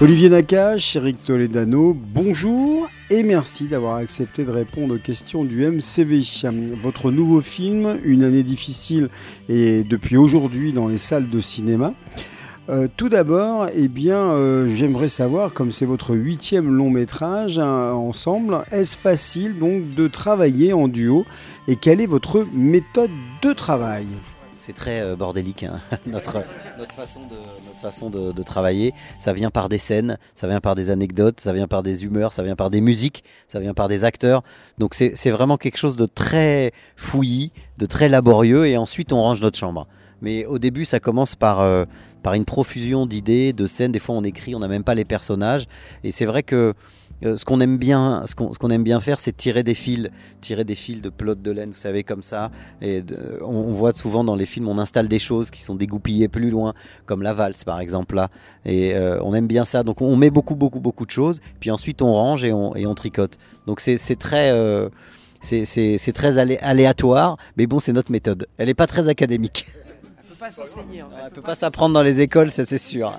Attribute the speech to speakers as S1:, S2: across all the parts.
S1: Olivier Nakache, Eric Toledano, bonjour et merci d'avoir accepté de répondre aux questions du MCV. Votre nouveau film, Une année difficile, est depuis aujourd'hui dans les salles de cinéma. Euh, tout d'abord, eh bien, euh, j'aimerais savoir, comme c'est votre huitième long métrage hein, ensemble, est-ce facile donc de travailler en duo et quelle est votre méthode de travail?
S2: C'est très euh, bordélique, hein. notre, notre, façon, de, notre façon de, travailler. Ça vient par des scènes, ça vient par des anecdotes, ça vient par des humeurs, ça vient par des musiques, ça vient par des acteurs. Donc c'est vraiment quelque chose de très fouillis, de très laborieux, et ensuite on range notre chambre. Mais au début, ça commence par, euh, par une profusion d'idées, de scènes. Des fois, on écrit, on n'a même pas les personnages. Et c'est vrai que euh, ce qu'on aime bien, ce qu'on aime bien faire, c'est tirer des fils, tirer des fils de plot de laine, vous savez, comme ça. Et on, voit souvent dans les films, on installe des choses qui sont dégoupillées plus loin, comme la valse par exemple là. Et euh, on aime bien ça. Donc on met beaucoup, beaucoup, beaucoup de choses. Puis ensuite on range et on, et on tricote. Donc c'est très euh, c'est très aléatoire, mais bon, c'est notre méthode. Elle n'est pas très académique.
S3: Elle peut pas s'enseigner.
S2: Elle peut pas s'apprendre dans les écoles, ça c'est sûr.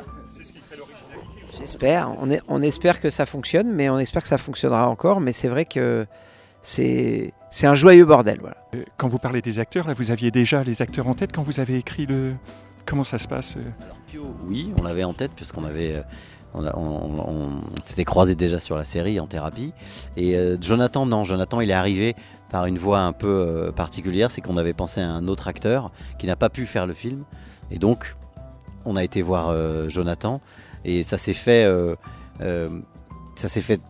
S3: J'espère. On, on, espère que ça fonctionne, mais on espère que ça fonctionnera encore. Mais c'est vrai que c'est c'est un joyeux bordel. Voilà.
S4: Euh, quand vous parlez des acteurs, là, vous aviez déjà les acteurs en tête quand vous avez écrit le. Comment ça se passe euh?
S2: Alors Pio, oui, on l'avait en tête puisqu'on avait. Euh, on, on, s'était croisé déjà sur la série en thérapie. Et Jonathan, non, Jonathan, il est arrivé par une voie un peu particulière, c'est qu'on avait pensé à un autre acteur qui n'a pas pu faire le film. Et donc, on a été voir Jonathan. Et ça s'est fait, euh, euh, ça s'est fait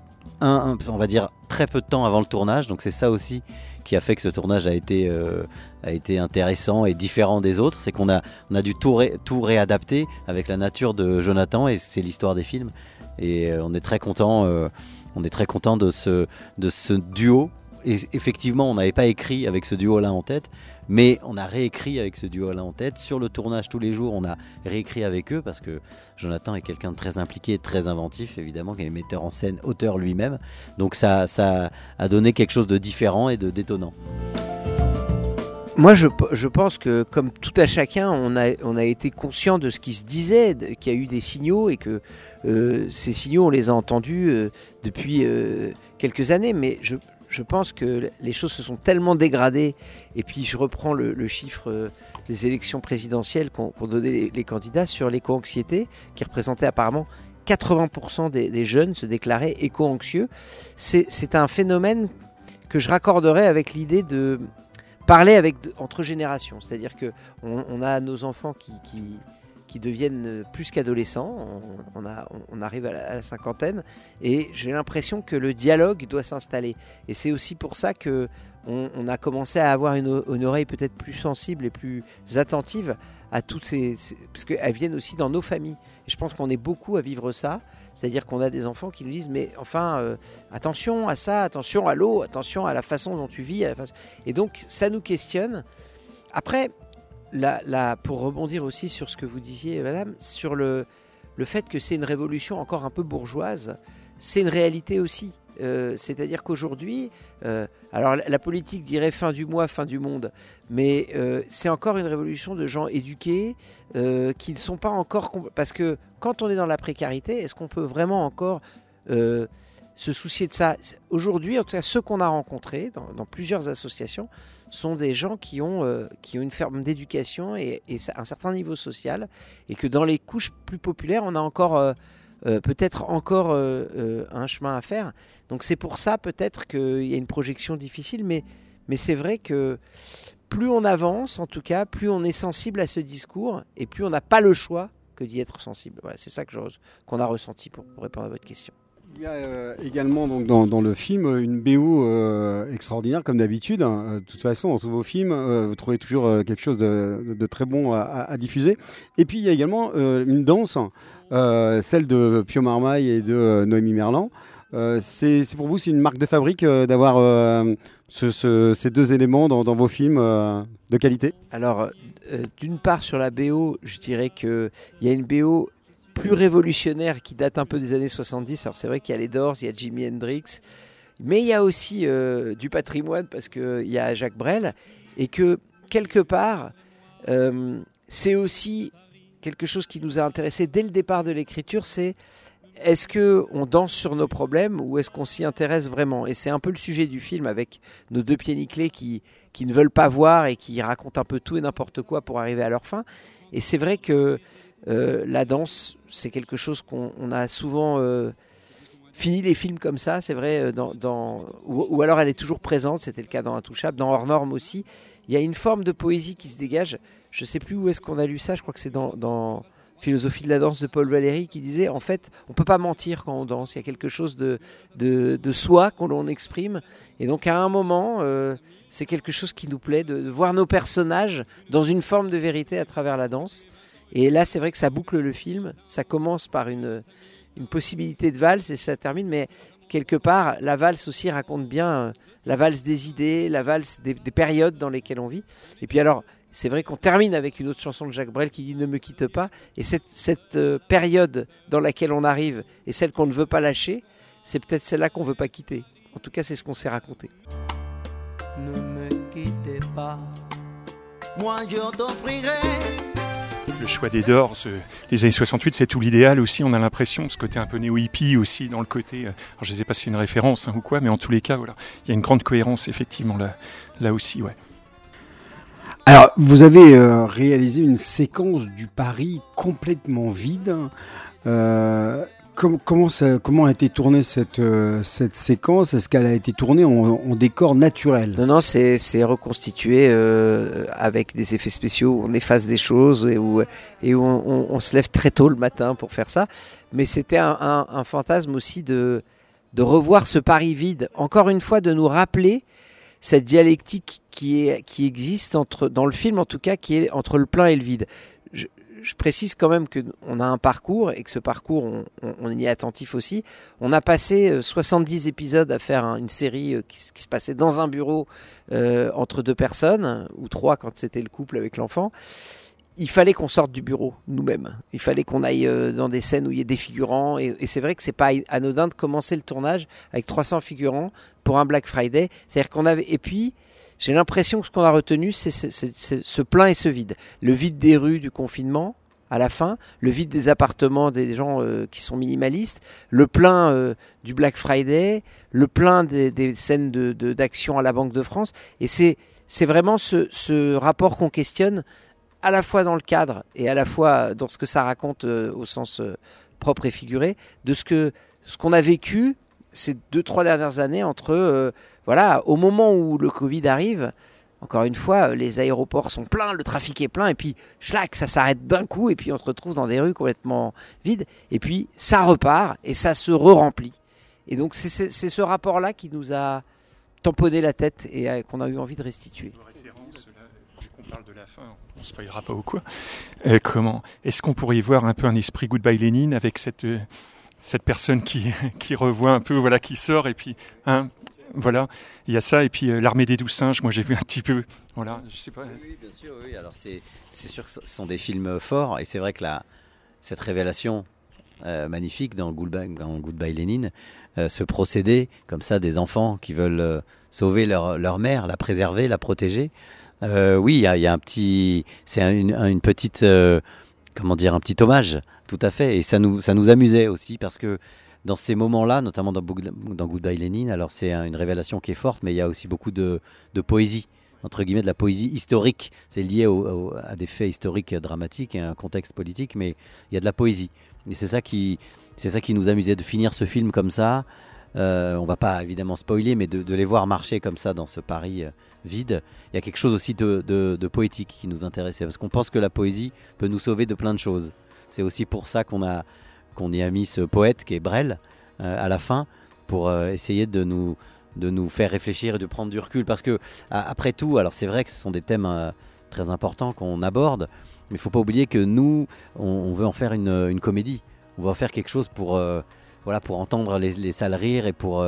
S2: un, on va dire très peu de temps avant le tournage. Donc c'est ça aussi qui a fait que ce tournage a été, euh, a été intéressant et différent des autres. C'est qu'on a, on a dû tout, réadapter avec la nature de Jonathan et c'est l'histoire des films. Et on est très content, on est très content de ce, de ce duo. Et effectivement, on n'avait pas écrit avec ce duo-là en tête, mais on a réécrit avec ce duo-là en tête. Sur le tournage, tous les jours, on a réécrit avec eux parce que Jonathan est quelqu'un de très impliqué, très inventif, évidemment, qui est metteur en scène, auteur lui-même. Donc ça, ça a donné quelque chose de différent et de détonnant.
S3: Moi, je, pense que, comme tout à chacun, on a, on a été conscient de ce qui se disait, qu'il y a eu des signaux et que euh, ces signaux, on les a entendus euh, depuis euh, quelques années. Mais je, je pense que les choses se sont tellement dégradées. Et puis, je reprends le, chiffre euh, des élections présidentielles qu'ont donné les, candidats sur l'éco-anxiété, qui représentait apparemment 80% des, jeunes se déclaraient éco-anxieux. C'est un phénomène que je raccorderais avec l'idée de parler avec, entre générations. C'est-à-dire qu'on on a nos enfants qui qui deviennent euh, plus qu'adolescents. On, on, arrive à la, cinquantaine et j'ai l'impression que le dialogue doit s'installer. Et c'est aussi pour ça que on, a commencé à avoir une, oreille peut-être plus sensible et plus attentive à toutes ces, parce qu'elles viennent aussi dans nos familles. Et je pense qu'on est beaucoup à vivre ça, c'est-à-dire qu'on a des enfants qui nous disent mais enfin euh, attention à ça, attention à l'eau, attention à la façon dont tu vis, et donc ça nous questionne. Après, pour rebondir aussi sur ce que vous disiez, madame, sur le, le fait que c'est une révolution encore un peu bourgeoise, c'est une réalité aussi. Euh, c'est-à-dire qu'aujourd'hui, euh, alors la politique dirait fin du mois, fin du monde, mais euh, c'est encore une révolution de gens éduqués qui ne sont pas encore... Parce que quand on est dans la précarité, est-ce qu'on peut vraiment encore se soucier de ça Aujourd'hui, en tout cas, ceux qu'on a rencontrés dans plusieurs associations, sont des gens qui ont, euh, qui ont une ferme d'éducation et, un certain niveau social, et que dans les couches plus populaires, on a encore euh, euh, peut-être encore un chemin à faire. Donc c'est pour ça peut-être qu'il y a une projection difficile, mais, mais c'est vrai que plus on avance, en tout cas, plus on est sensible à ce discours, et plus on n'a pas le choix que d'y être sensible. Voilà, c'est ça que qu'on a ressenti pour répondre à votre question.
S1: Il y a euh, également donc dans, le film une BO euh, extraordinaire comme d'habitude. Hein. Euh, de toute façon, dans tous vos films, vous trouvez toujours quelque chose de, très bon à, diffuser. Et puis il y a également une danse, celle de Pio Marmaille et de Noémie Merlan. c'est pour vous, c'est une marque de fabrique d'avoir ces deux éléments dans, dans vos films de qualité?
S3: Alors, d'une part sur la BO, je dirais qu'il y a une BO plus révolutionnaire qui date un peu des années 70. Alors c'est vrai qu'il y a les Doors, il y a Jimi Hendrix, mais il y a aussi euh, du patrimoine parce qu'il y a Jacques Brel et que quelque part, euh, c'est aussi quelque chose qui nous a intéressé dès le départ de l'écriture, c'est est-ce que on danse sur nos problèmes ou est-ce qu'on s'y intéresse vraiment? Et c'est un peu le sujet du film avec nos deux pieds nickelés qui, qui ne veulent pas voir et qui racontent un peu tout et n'importe quoi pour arriver à leur fin. Et c'est vrai que euh, la danse, c'est quelque chose qu'on on a souvent euh, fini les films comme ça, c'est vrai, euh, dans, ou, alors elle est toujours présente, c'était le cas dans Intouchable, dans Hors Norme aussi. Il y a une forme de poésie qui se dégage. Je sais plus où est-ce qu'on a lu ça, je crois que c'est dans, Philosophie de la danse de Paul Valéry qui disait en fait, on peut pas mentir quand on danse, il y a quelque chose de, de, soi qu'on exprime. Et donc à un moment, c'est quelque chose qui nous plaît, de voir nos personnages dans une forme de vérité à travers la danse. Et là, c'est vrai que ça boucle le film. Ça commence par une, une possibilité de valse et ça termine, mais quelque part, la valse aussi raconte bien euh, la valse des idées, la valse des, des périodes dans lesquelles on vit. Et puis alors, c'est vrai qu'on termine avec une autre chanson de Jacques Brel qui dit Ne me quitte pas. Et cette, cette euh, période dans laquelle on arrive et celle qu'on ne veut pas lâcher, c'est peut-être celle-là qu'on ne veut pas quitter. En tout cas, c'est ce qu'on s'est raconté.
S5: Ne me quittez pas, moi je t'offrirai
S4: Le choix des Doors, les années 68, c'est tout l'idéal aussi. On a l'impression, ce côté un peu néo-hippie aussi, dans le côté. euh, alors je ne sais pas si c'est une référence hein, ou quoi, mais en tous les cas, voilà. Il y a une grande cohérence, effectivement, là, là aussi, ouais.
S1: Alors, vous avez euh, réalisé une séquence du Paris complètement vide. Euh, com- comment, ça, comment a été tournée cette, euh, cette séquence? Est-ce qu'elle a été tournée en, décor naturel?
S3: Non, non, c'est reconstitué euh, avec des effets spéciaux où on efface des choses et où, on, se lève très tôt le matin pour faire ça. Mais c'était un, fantasme aussi de, revoir ce Paris vide, encore une fois de nous rappeler cette dialectique qui, qui existe entre, dans le film en tout cas, qui est entre le plein et le vide. Je, précise quand même que on a un parcours et que ce parcours, on, y est attentif aussi. On a passé euh, 70 épisodes à faire un- une série euh, qui, se passait dans un bureau euh, entre deux personnes, ou trois quand c'était le couple avec l'enfant. Il fallait qu'on sorte du bureau nous-mêmes. Il fallait qu'on aille euh, dans des scènes où il y ait des figurants. Et c'est vrai que c'est pas anodin de commencer le tournage avec 300 figurants pour un Black Friday. C'est-à-dire qu'on avait. Et puis, j'ai l'impression que ce qu'on a retenu, c'est ce plein et ce vide. Le vide des rues du confinement à la fin, le vide des appartements des gens euh, qui sont minimalistes, le plein euh, du Black Friday, le plein des, des scènes de- de- d'action à la Banque de France. Et c'est c'est vraiment ce, ce rapport qu'on questionne à la fois dans le cadre et à la fois dans ce que ça raconte euh, au sens euh, propre et figuré, de ce que ce qu'on a vécu ces deux trois dernières années entre euh, voilà au moment où le Covid arrive. Encore une fois, les aéroports sont pleins, le trafic est plein, et puis schlac, ça s'arrête d'un coup, et puis on se retrouve dans des rues complètement vides, et puis ça repart, et ça se re-remplit. Et donc c'est ce rapport-là qui nous a tamponné la tête et euh, qu'on a eu envie de restituer.
S4: on ne spoilera pas ou quoi. Euh, comment Est-ce qu'on pourrait y voir un peu un esprit Goodbye Lénine avec cette, euh, personne qui, qui revoit un peu, voilà, qui sort et puis, hein, voilà, il y a ça et puis euh, l'armée des douze singes. Moi, j'ai vu un petit peu, voilà, je sais pas.
S2: Oui, bien sûr, oui. Alors c'est sûr que ce sont des films forts et c'est vrai que la, cette révélation euh, magnifique dans Goodbye, dans Lénine, euh, ce procédé comme ça des enfants qui veulent euh, sauver leur, leur mère, la préserver, la protéger. euh, oui, il y a, un petit, c'est un- une, une petite, euh, comment dire, un petit hommage, tout à fait. Et ça nous, ça nous amusait aussi parce que dans ces moments-là, notamment dans, Goodbye Lénine, alors c'est un- une révélation qui est forte, mais il y a aussi beaucoup de, poésie entre guillemets de la poésie historique. C'est lié à des faits historiques dramatiques et à un contexte politique, mais il y a de la poésie. Et c'est ça qui, ça qui nous amusait de finir ce film comme ça. Euh, on va pas évidemment spoiler, mais de, les voir marcher comme ça dans ce Paris euh, vide. Il y a quelque chose aussi de poétique qui nous intéressait, parce qu'on pense que la poésie peut nous sauver de plein de choses. C'est aussi pour ça qu'on a qu'on y a mis ce poète qui est Brel euh, à la fin pour euh, essayer de nous de nous faire réfléchir et de prendre du recul. Parce que après tout alors c'est vrai que ce sont des thèmes euh, très importants qu'on aborde mais il faut pas oublier que nous on, veut en faire une, comédie. On veut en faire quelque chose pour voilà pour entendre les, les salles rire et pour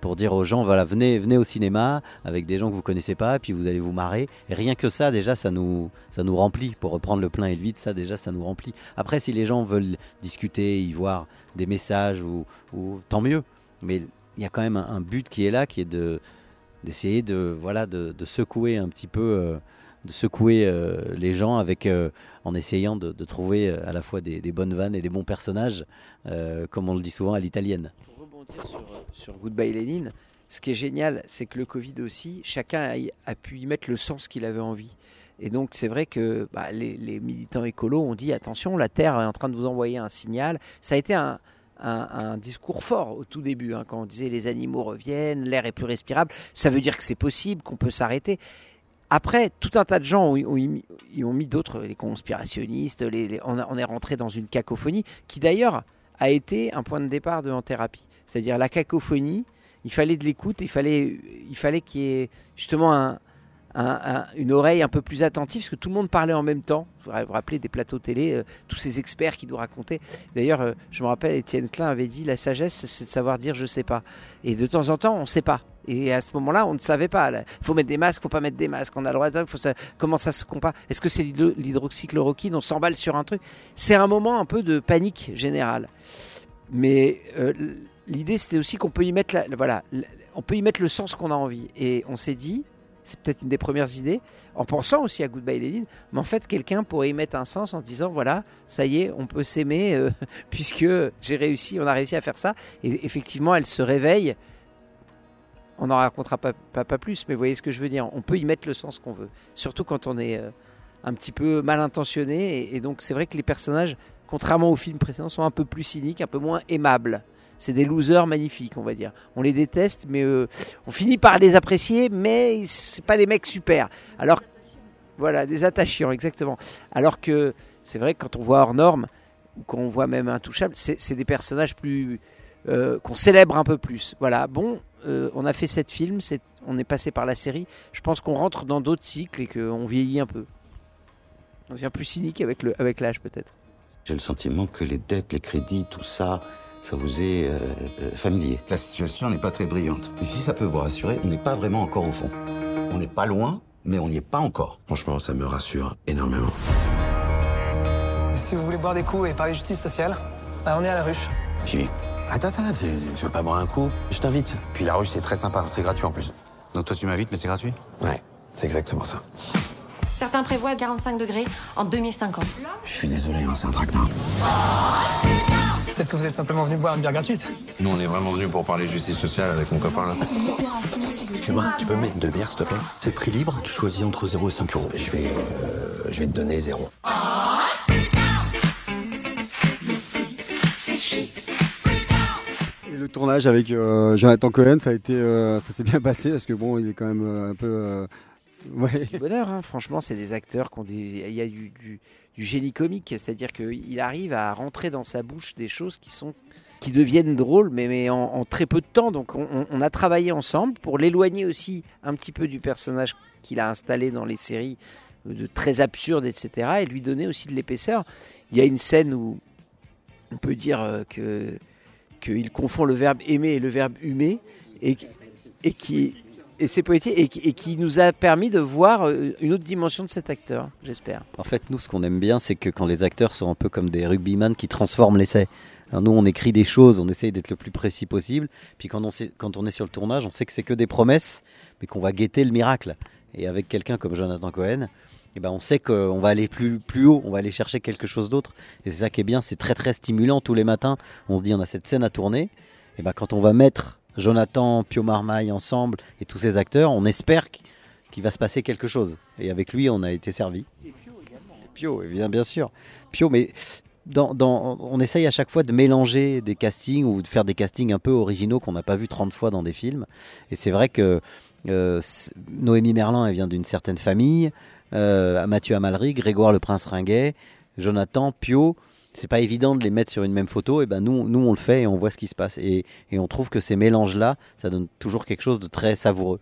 S2: pour dire aux gens voilà venez venez au cinéma avec des gens que vous connaissez pas puis vous allez vous marrer. Et rien que ça déjà ça nous ça nous remplit. Pour reprendre le plein et le vide ça déjà ça nous remplit. Après si les gens veulent discuter y voir des messages ou, ou tant mieux. Mais il y a quand même un, but qui est là qui est de d'essayer de voilà de, secouer un petit peu euh, de secouer euh, les gens avec, euh, en essayant de, trouver à la fois des, des bonnes vannes et des bons personnages, comme on le dit souvent à l'italienne.
S3: Euh, sur Goodbye Lénine, ce qui est génial, c'est que le Covid aussi, chacun a, pu y mettre le sens qu'il avait envie. Et donc c'est vrai que bah, les, militants écolos ont dit attention, la Terre est en train de vous envoyer un signal. Ça a été un, discours fort au tout début, hein, quand on disait les animaux reviennent, l'air est plus respirable. Ça veut dire que c'est possible, qu'on peut s'arrêter. Après, tout un tas de gens ont, ont mis, y ont mis d'autres, les conspirationnistes, on est rentré dans une cacophonie qui d'ailleurs a été un point de départ de En Thérapie. C'est-à-dire la cacophonie, il fallait de l'écoute, il fallait, il fallait qu'il y ait justement un- un- un- une oreille un peu plus attentive, parce que tout le monde parlait en même temps. Vous vous rappelez des plateaux télé, euh, tous ces experts qui nous racontaient. D'ailleurs, euh, je me rappelle, Étienne Klein avait dit la sagesse, c'est de savoir dire je sais pas. Et de temps en temps, on ne sait pas. Et à ce moment-là, on ne savait pas. Il faut mettre des masques, faut pas mettre des masques. On a le droit de. Comment ça se compare? Est-ce que c'est l'hydro- l'hydroxychloroquine? On s'emballe sur un truc. C'est un moment un peu de panique générale. Mais euh, l'idée, c'était aussi qu'on peut y mettre, la, voilà, on peut y mettre le sens qu'on a envie. Et on s'est dit, c'est peut-être une des premières idées, en pensant aussi à Goodbye Lénine, mais en fait, quelqu'un pourrait y mettre un sens en disant, voilà, ça y est, on peut s'aimer, euh, puisque j'ai réussi, on a réussi à faire ça. Et effectivement, elle se réveille. On n'en racontera pas, plus, mais vous voyez ce que je veux dire. On peut y mettre le sens qu'on veut, surtout quand on est euh, un petit peu mal intentionné. Et, et donc, c'est vrai que les personnages, contrairement aux films précédents, sont un peu plus cyniques, un peu moins aimables. C'est des losers magnifiques, on va dire. On les déteste, mais euh, on finit par les apprécier, mais c'est pas des mecs super. Alors, voilà, des attachants, exactement. Alors que c'est vrai que quand on voit hors norme, ou quand on voit même Intouchable, c'est des personnages plus euh, qu'on célèbre un peu plus. Voilà, bon, euh, on a fait films, c'est- on est passé par la série. Je pense qu'on rentre dans d'autres cycles et qu'on vieillit un peu. On devient plus cynique avec le avec l'âge peut-être.
S6: J'ai le sentiment que les dettes, les crédits, tout ça, ça vous est euh, euh, familier. La situation n'est pas très brillante. Et si ça peut vous rassurer, on n'est pas vraiment encore au fond. On n'est pas loin, mais on n'y est pas encore.
S7: Franchement, ça me rassure énormément.
S8: Si vous voulez boire des coups et parler justice sociale, bah, on est à la ruche.
S7: J'y vais. Attends, attends, tu, tu veux pas boire un coup? Je t'invite. Puis la ruche, c'est très sympa, c'est gratuit en plus.
S6: Donc toi tu m'invites, mais c'est gratuit?
S7: Ouais, c'est exactement ça.
S9: Certains prévoient 45 degrés en 2050.
S7: Je suis désolé, hein, c'est un traquenard.
S8: Peut-être que vous êtes simplement venu boire une bière gratuite.
S7: Nous, on est vraiment venus pour parler justice sociale avec mon copain là. Excuse-moi, tu peux mettre deux bières, s'il te plaît?
S6: C'est prix libre, tu choisis entre 0 et 5 euros.
S7: Je vais, euh, je vais te donner zéro.
S1: Et le tournage avec euh, Jonathan Cohen, ça a été, euh, ça s'est bien passé parce que bon, il est quand même euh, un peu.
S3: C'est du bonheur, hein. franchement, c'est des acteurs qui ont des. Il y a du, du- génie comique, c'est-à-dire qu'il arrive à rentrer dans sa bouche des choses qui sont qui deviennent drôles, mais, en, très peu de temps. Donc on, a travaillé ensemble pour l'éloigner aussi un petit peu du personnage qu'il a installé dans les séries de très absurdes, etc. Et lui donner aussi de l'épaisseur. Il y a une scène où on peut dire euh, que qu'il confond le verbe aimer et le verbe humer et, et qui et c'est poétique et, qui- nous a permis de voir euh, une autre dimension de cet acteur, j'espère.
S2: En fait, nous, ce qu'on aime bien, c'est que quand les acteurs sont un peu comme des rugbyman qui transforment l'essai. Nous, on écrit des choses, on essaye d'être le plus précis possible. Puis quand on, est sur le tournage, on sait que c'est que des promesses, mais qu'on va guetter le miracle. Et avec quelqu'un comme Jonathan Cohen, eh ben, on sait qu'on va aller plus, plus haut, on va aller chercher quelque chose d'autre. Et c'est ça qui est bien, c'est très très stimulant tous les matins. On se dit, on a cette scène à tourner. Et ben, quand on va mettre Jonathan, Pio Marmaille ensemble et tous ces acteurs, on espère qu'- qu'il va se passer quelque chose. Et avec lui, on a été servi. Pio, évidemment, bien sûr. Pio, mais dans, dans- on essaye à chaque fois de mélanger des castings ou de faire des castings un peu originaux qu'on n'a pas vu 30 fois dans des films. Et c'est vrai que euh, Noémie Merlan, elle vient d'une certaine famille. Euh, Mathieu Amalric, Grégoire le Prince Ringuet, Jonathan, Pio. C'est pas évident de les mettre sur une même photo. Et ben nous, nous on le fait et on voit ce qui se passe. Et, et on trouve que ces mélanges-là, ça donne toujours quelque chose de très savoureux.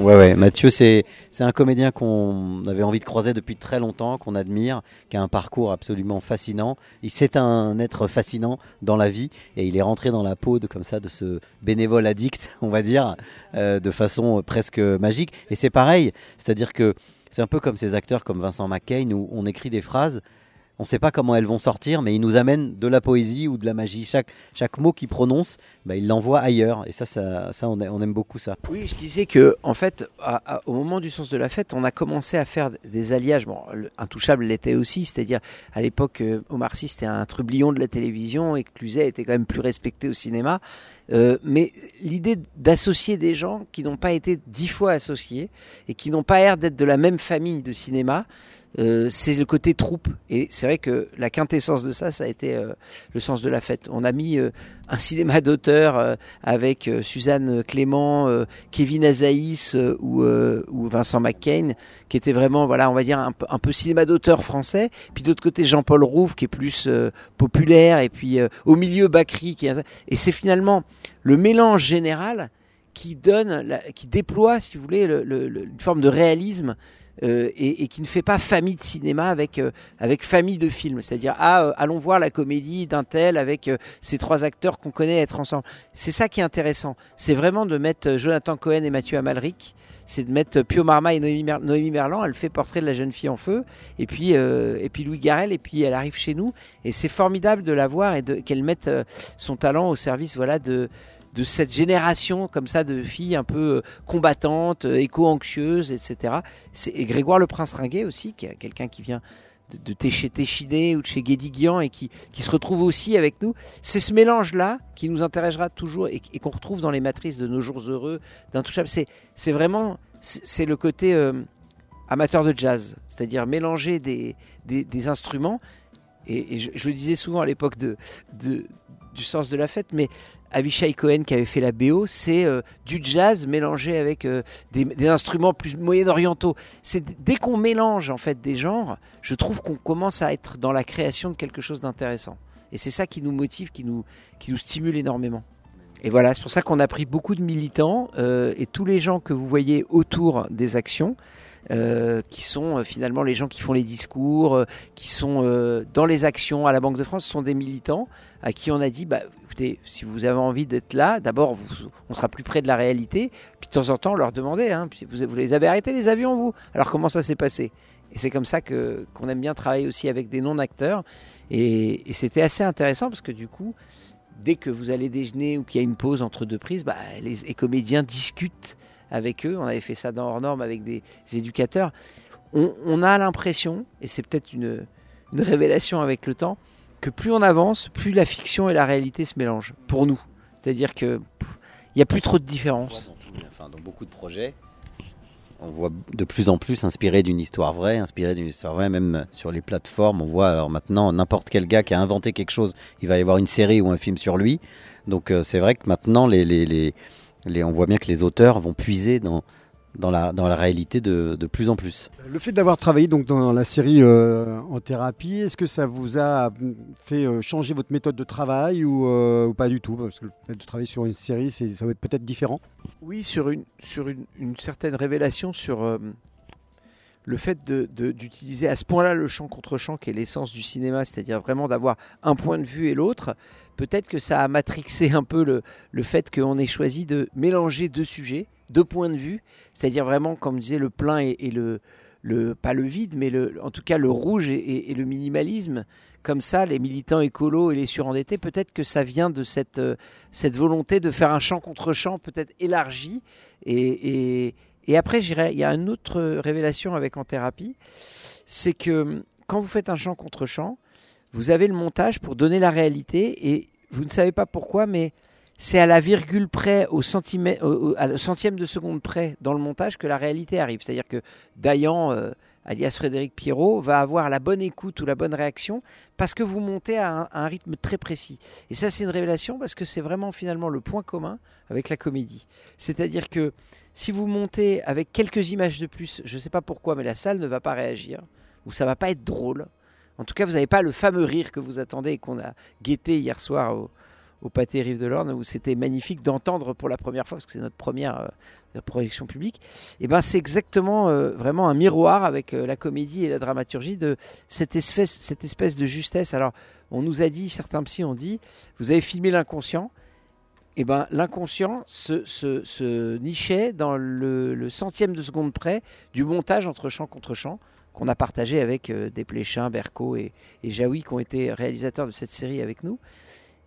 S2: Ouais, ouais, Mathieu, c'est un comédien qu'on avait envie de croiser depuis très longtemps, qu'on admire, qui a un parcours absolument fascinant. C'est un être fascinant dans la vie et il est rentré dans la peau de comme ça de ce bénévole addict, on va dire, euh, de façon presque magique. Et c'est pareil, c'est-à-dire que c'est un peu comme ces acteurs comme Vincent McCain où on écrit des phrases on ne sait pas comment elles vont sortir, mais il nous amène de la poésie ou de la magie. Chaque, chaque mot qu'il prononce, bah, il l'envoie ailleurs. Et ça, ça, ça on, aime beaucoup ça.
S3: Oui, je disais que en fait, au moment du sens de la fête, on a commencé à faire des alliages. Bon, le- Intouchable l'était aussi, c'est-à-dire à l'époque, euh, Omar Sy c'était un trublion de la télévision et Cluzet était quand même plus respecté au cinéma. Euh, mais l'idée d'associer des gens qui n'ont pas été dix fois associés et qui n'ont pas l'air d'être de la même famille de cinéma, euh, c'est le côté troupe. Et c'est vrai que la quintessence de ça, ça a été euh, le sens de la fête. On a mis euh, un cinéma d'auteur euh, avec euh, Suzanne Clément, Kevin Azaïs ou, ou Vincent McCain, qui était vraiment, voilà, on va dire un, peu- un peu cinéma d'auteur français. Puis d'autre côté, Jean-Paul Rouve, qui est plus populaire. Et puis au milieu, Bacri. Qui est... Et c'est finalement le mélange général qui donne, qui déploie, si vous voulez, le- le- le- une forme de réalisme euh, et, qui ne fait pas famille de cinéma avec euh, avec famille de films. C'est-à-dire ah euh, allons voir la comédie d'un tel avec ces trois acteurs qu'on connaît être ensemble. C'est ça qui est intéressant. C'est vraiment de mettre Jonathan Cohen et Mathieu Amalric. C'est de mettre Pio Marma et Noémie, Noémie Merlan. Elle fait portrait de la jeune fille en feu. Et puis et puis Louis Garrel. Et puis elle arrive chez nous. Et c'est formidable de la voir et qu'elle mette son talent au service voilà de de cette génération comme ça de filles un peu euh, combattantes, euh, éco-anxieuses, etc. Et Grégoire le Prince Ringuet aussi, qui est quelqu'un qui vient de, chez Téchiné ou de chez Guédiguian et qui, qui se retrouve aussi avec nous. C'est ce mélange-là qui nous intéressera toujours et, qu'on retrouve dans les matrices de Nos Jours Heureux, d'Intouchable. C'est, vraiment c'est le côté euh, amateur de jazz, c'est-à-dire mélanger des, des, instruments. Et, et je, je le disais souvent à l'époque de, de, du sens de la fête, mais Avishai Cohen qui avait fait la BO, c'est euh, du jazz mélangé avec euh, des, instruments plus moyen-orientaux. C'est dès qu'on mélange en fait des genres, je trouve qu'on commence à être dans la création de quelque chose d'intéressant. Et c'est ça qui nous motive, qui nous, qui nous stimule énormément. Et voilà, c'est pour ça qu'on a pris beaucoup de militants euh, et tous les gens que vous voyez autour des actions, euh, qui sont euh, finalement les gens qui font les discours, euh, qui sont dans les actions à la Banque de France, ce sont des militants à qui on a dit, bah, écoutez, si vous avez envie d'être là, d'abord, on sera plus près de la réalité, puis de temps en temps, leur demander, hein, vous, les avez arrêtés les avions, vous? Alors comment ça s'est passé? Et c'est comme ça que qu'on aime bien travailler aussi avec des non-acteurs, et, c'était assez intéressant parce que du coup, dès que vous allez déjeuner ou qu'il y a une pause entre deux prises, bah, les comédiens discutent avec eux. On avait fait ça dans Hors Norme avec des, éducateurs. On, a l'impression, et c'est peut-être une, révélation avec le temps, que plus on avance, plus la fiction et la réalité se mélangent, pour nous. C'est-à-dire que il n'y a plus trop de différence.
S2: Dans, beaucoup de projets, on voit de plus en plus inspiré d'une histoire vraie, inspiré d'une histoire vraie, même sur les plateformes. On voit alors maintenant n'importe quel gars qui a inventé quelque chose, il va y avoir une série ou un film sur lui. Donc euh, c'est vrai que maintenant, les, les- on voit bien que les auteurs vont puiser dans, dans, la, dans la réalité de, de plus en plus.
S1: Le fait d'avoir travaillé donc dans la série euh, en thérapie, est-ce que ça vous a fait euh, changer votre méthode de travail ou, euh, ou pas du tout? Parce que le fait de travailler sur une série, c'est- ça va être peut-être différent.
S3: Oui, sur une, sur une, une certaine révélation sur euh, le fait de- de- d'utiliser à ce point-là le champ contre champ, qui est l'essence du cinéma, c'est-à-dire vraiment d'avoir un point de vue et l'autre. Peut-être que ça a matrixé un peu le, le fait qu'on ait choisi de mélanger deux sujets, deux points de vue, c'est-à-dire vraiment, comme disait, le plein et, le, le pas le vide, mais le, en tout cas le rouge et, le minimalisme. Comme ça, les militants écolos et les surendettés, peut-être que ça vient de cette, euh, cette volonté de faire un champ contre champ, peut-être élargi. Et, et, et après, il y a une autre révélation avec En Thérapie, c'est que quand vous faites un champ contre champ, vous avez le montage pour donner la réalité et vous ne savez pas pourquoi, mais c'est à la virgule près, au, centième de seconde près dans le montage que la réalité arrive. C'est-à-dire que Dayan, euh, alias Frédéric Pierrot, va avoir la bonne écoute ou la bonne réaction parce que vous montez à un, à un rythme très précis. Et ça, c'est une révélation parce que c'est vraiment finalement le point commun avec la comédie. C'est-à-dire que si vous montez avec quelques images de plus, je ne sais pas pourquoi, mais la salle ne va pas réagir, ou ça va pas être drôle. En tout cas, vous n'avez pas le fameux rire que vous attendez et qu'on a guetté hier soir au, au pâté Rive de l'Orne, où c'était magnifique d'entendre pour la première fois, parce que c'est notre première euh, projection publique. Et ben, c'est exactement euh, vraiment un miroir avec euh, la comédie et la dramaturgie de cette espèce, cette espèce de justesse. Alors, on nous a dit, certains psys ont dit, vous avez filmé l'inconscient. Et ben, l'inconscient se nichait dans le, le centième de seconde près du montage entre champ contre champ. Qu'on a partagé avec euh, Desplechin, Berco et, Jaoui qui ont été réalisateurs de cette série avec nous.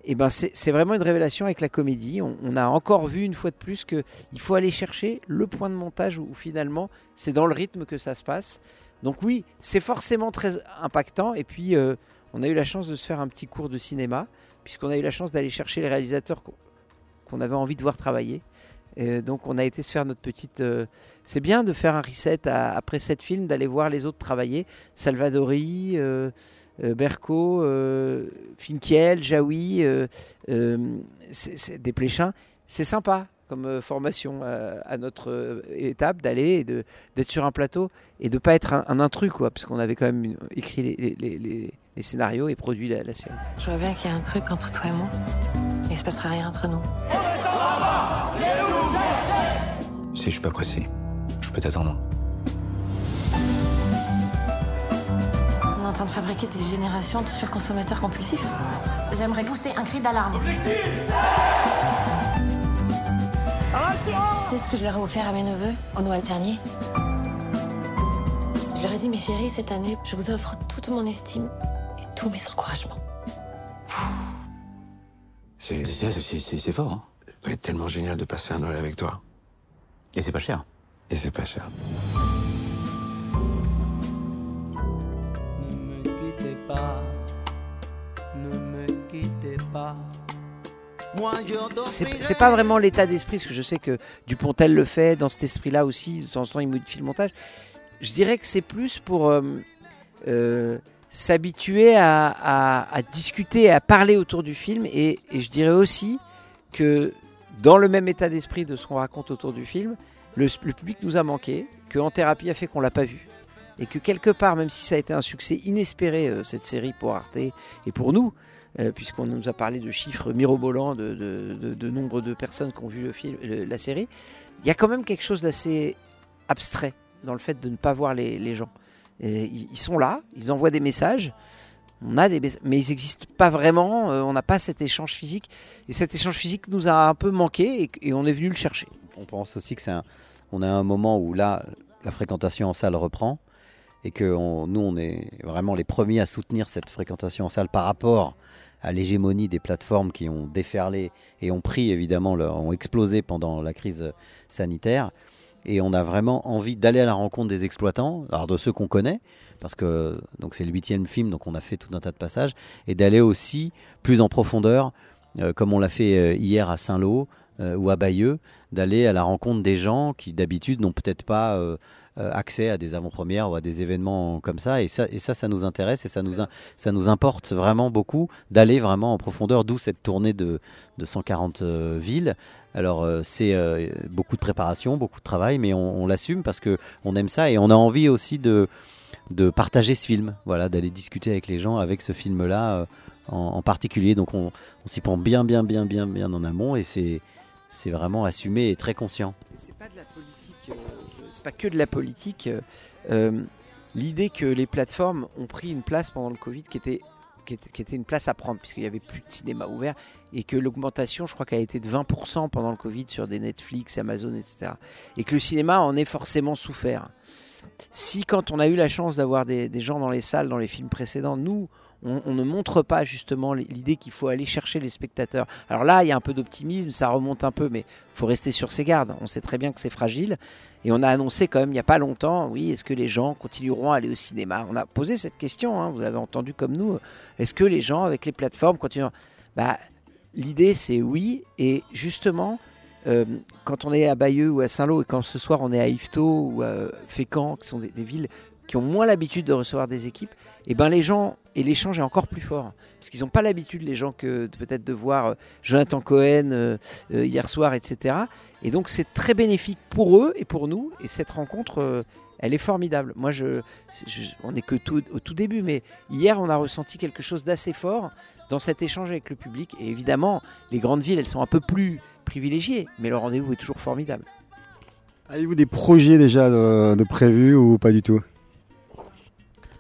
S3: Et ben c'est vraiment une révélation avec la comédie. On, a encore vu une fois de plus que il faut aller chercher le point de montage où, finalement c'est dans le rythme que ça se passe. Donc oui, c'est forcément très impactant. Et puis euh, on a eu la chance de se faire un petit cours de cinéma puisqu'on a eu la chance d'aller chercher les réalisateurs qu'on avait envie de voir travailler. Donc on a été se faire notre petite. euh, c'est bien de faire un reset après sept films, d'aller voir les autres travailler. Salvadori, euh, euh, Berco, euh, Finkiel, Jaoui, euh, Desplechin. C'est sympa comme formation à notre étape d'aller et d'être sur un plateau et de pas être un, intrus quoi, parce qu'on avait quand même écrit les, scénarios et produit la, la série.
S9: Je vois bien qu'il y a un truc entre toi et moi. Mais il se passera rien entre nous.
S7: Si je suis pas pressé, je peux t'attendre.
S9: On est en train de fabriquer des générations de surconsommateurs compulsifs. J'aimerais pousser un cri d'alarme. Tu sais ce que je leur ai offert à mes neveux au Noël dernier? Je leur ai dit, mes chéris, cette année, je vous offre toute mon estime et tous mes encouragements.
S7: C'est fort, hein Ça va être tellement génial de passer un Noël avec toi. Et c'est pas cher. Et c'est pas cher.
S5: Ne me quittez pas, ne me quittez pas. Moi je
S3: C'est pas vraiment l'état d'esprit, parce que je sais que Dupontel le fait dans cet esprit-là aussi, de temps en temps il modifie le montage. Je dirais que c'est plus pour euh, euh, s'habituer à, à- à discuter, à parler autour du film, et, et je dirais aussi que dans le même état d'esprit de ce qu'on raconte autour du film, le, public nous a manqué, que En Thérapie a fait qu'on l'a pas vu. Et que quelque part, même si ça a été un succès inespéré, euh, cette série pour Arte et pour nous, euh, puisqu'on nous a parlé de chiffres mirobolants de, nombre de personnes qui ont vu le film, la série, il y a quand même quelque chose d'assez abstrait dans le fait de ne pas voir les, les gens. Et ils sont là, ils envoient des messages, on a des mais ils n'existent pas vraiment, euh, on n'a pas cet échange physique, et cet échange physique nous a un peu manqué, et, on est venu le chercher.
S2: On pense aussi que c'est un, on a un moment où là, la fréquentation en salle reprend et que nous, on est vraiment les premiers à soutenir cette fréquentation en salle par rapport à l'hégémonie des plateformes qui ont déferlé et ont pris évidemment, ont explosé pendant la crise sanitaire. Et on a vraiment envie d'aller à la rencontre des exploitants, alors de ceux qu'on connaît, parce que donc c'est le huitième film, donc on a fait tout un tas de passages, et d'aller aussi plus en profondeur, euh, comme on l'a fait euh, hier à Saint-Lô euh, ou à Bayeux, d'aller à la rencontre des gens qui d'habitude n'ont peut-être pas accès à des avant-premières ou à des événements comme ça. Et ça, et ça, ça nous intéresse et ça nous, ça nous importe vraiment beaucoup d'aller vraiment en profondeur, d'où cette tournée de, de 140 euh, villes. Alors c'est beaucoup de préparation, beaucoup de travail, mais on, on l'assume parce que on aime ça et on a envie aussi de, de partager ce film, voilà, d'aller discuter avec les gens avec ce film-là euh, en, particulier. Donc on, s'y prend bien, bien, bien, bien, bien en amont et c'est c'est vraiment assumé et très conscient.
S3: C'est pas de la politique, euh, pas que de la politique. euh, L'idée que les plateformes ont pris une place pendant le Covid qui était, qui était, qui était une place à prendre, puisqu'il n'y avait plus de cinéma ouvert, et que l'augmentation, je crois qu'elle a été de 20% pendant le Covid sur des Netflix, Amazon, etc. Et que le cinéma en est forcément souffert. Si quand on a eu la chance d'avoir des, gens dans les salles, dans les films précédents, nous, on, ne montre pas justement l'idée qu'il faut aller chercher les spectateurs. Alors là, il y a un peu d'optimisme, ça remonte un peu, mais faut rester sur ses gardes. On sait très bien que c'est fragile. Et on a annoncé quand même il n'y a pas longtemps, oui, est-ce que les gens continueront à aller au cinéma? On a posé cette question, hein, vous avez entendu comme nous, est-ce que les gens avec les plateformes continueront? Bah, L'idée c'est oui, et justement, euh, quand on est à Bayeux ou à Saint-Lô, et quand ce soir on est à Yvetot ou à Fécamp, qui sont des, villes qui ont moins l'habitude de recevoir des équipes, et ben les gens et l'échange est encore plus fort parce qu'ils n'ont pas l'habitude les gens que peut-être de voir euh, Jonathan Cohen euh, hier soir, etc. Et donc c'est très bénéfique pour eux et pour nous. Et cette rencontre, elle est formidable. Moi, on n'est que au tout début, mais hier on a ressenti quelque chose d'assez fort dans cet échange avec le public. Et évidemment, les grandes villes, elles sont un peu plus privilégiées, mais le rendez-vous est toujours formidable.
S1: Avez-vous des projets déjà de, de prévus ou pas du tout?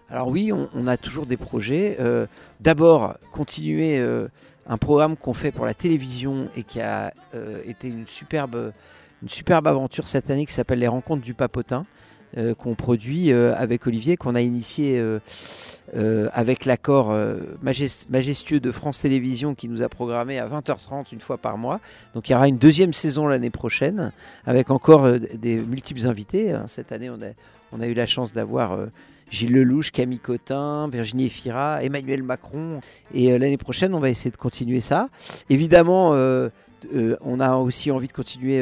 S3: Alors oui, on, on a toujours des projets. Euh, D'abord, continuer euh, un programme qu'on fait pour la télévision et qui a euh, été une superbe, une superbe aventure cette année qui s'appelle les Rencontres du Papotin. Euh, qu'on produit euh, avec Olivier, qu'on a initié euh, avec l'accord majestueux de France Télévisions qui nous a programmé à 20h30 une fois par mois. Donc il y aura une deuxième saison l'année prochaine avec encore des multiples invités. hein. Cette année, on a, eu la chance d'avoir Gilles Lelouch, Camille Cotin, Virginie Efira, Emmanuel Macron. Et l'année prochaine, on va essayer de continuer ça. Évidemment, on a aussi envie de continuer.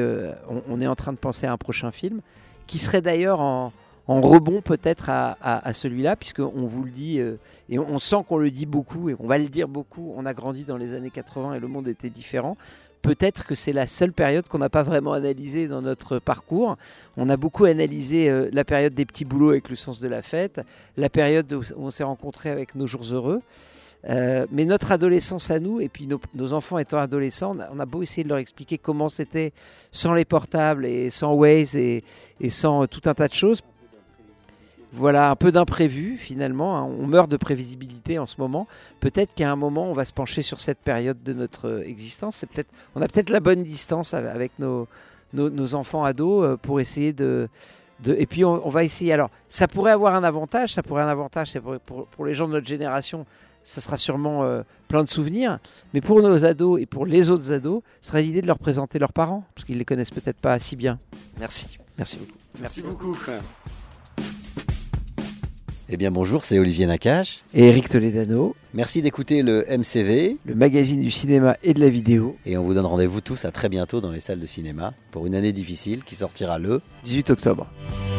S3: on, on est en train de penser à un prochain film qui serait d'ailleurs en, rebond peut-être à, celui-là, puisqu'on vous le dit, euh, et on, sent qu'on le dit beaucoup, et on va le dire beaucoup, on a grandi dans les années 80 et le monde était différent. Peut-être que c'est la seule période qu'on n'a pas vraiment analysée dans notre parcours. On a beaucoup analysé euh, la période des petits boulots avec le sens de la fête, la période où on s'est rencontrés avec nos jours heureux. Euh, mais notre adolescence à nous, et puis nos, enfants étant adolescents, on a, beau essayer de leur expliquer comment c'était sans les portables et sans Waze et, et sans euh, tout un tas de choses. Voilà, un peu d'imprévu finalement. hein. On meurt de prévisibilité en ce moment. Peut-être qu'à un moment, on va se pencher sur cette période de notre euh, existence. C'est peut-être, on a peut-être la bonne distance avec- nos, nos, enfants ados pour essayer de, de- et puis on, va essayer. Alors, ça pourrait avoir un avantage. Ça pourrait un avantage. Pour les gens de notre génération. Ça sera sûrement euh, plein de souvenirs. Mais pour nos ados et pour les autres ados, ce serait l'idée de leur présenter leurs parents, parce qu'ils les connaissent peut-être pas si bien. Merci. Merci beaucoup.
S1: Merci beaucoup.
S2: Eh bien bonjour, c'est Olivier Nakache.
S3: Et Eric Toledano,
S2: Merci d'écouter le MCV
S3: le magazine du cinéma et de la vidéo,
S2: et on vous donne rendez-vous tous à très bientôt dans les salles de cinéma pour une année difficile qui sortira le
S3: 18 octobre.
S2: Merci.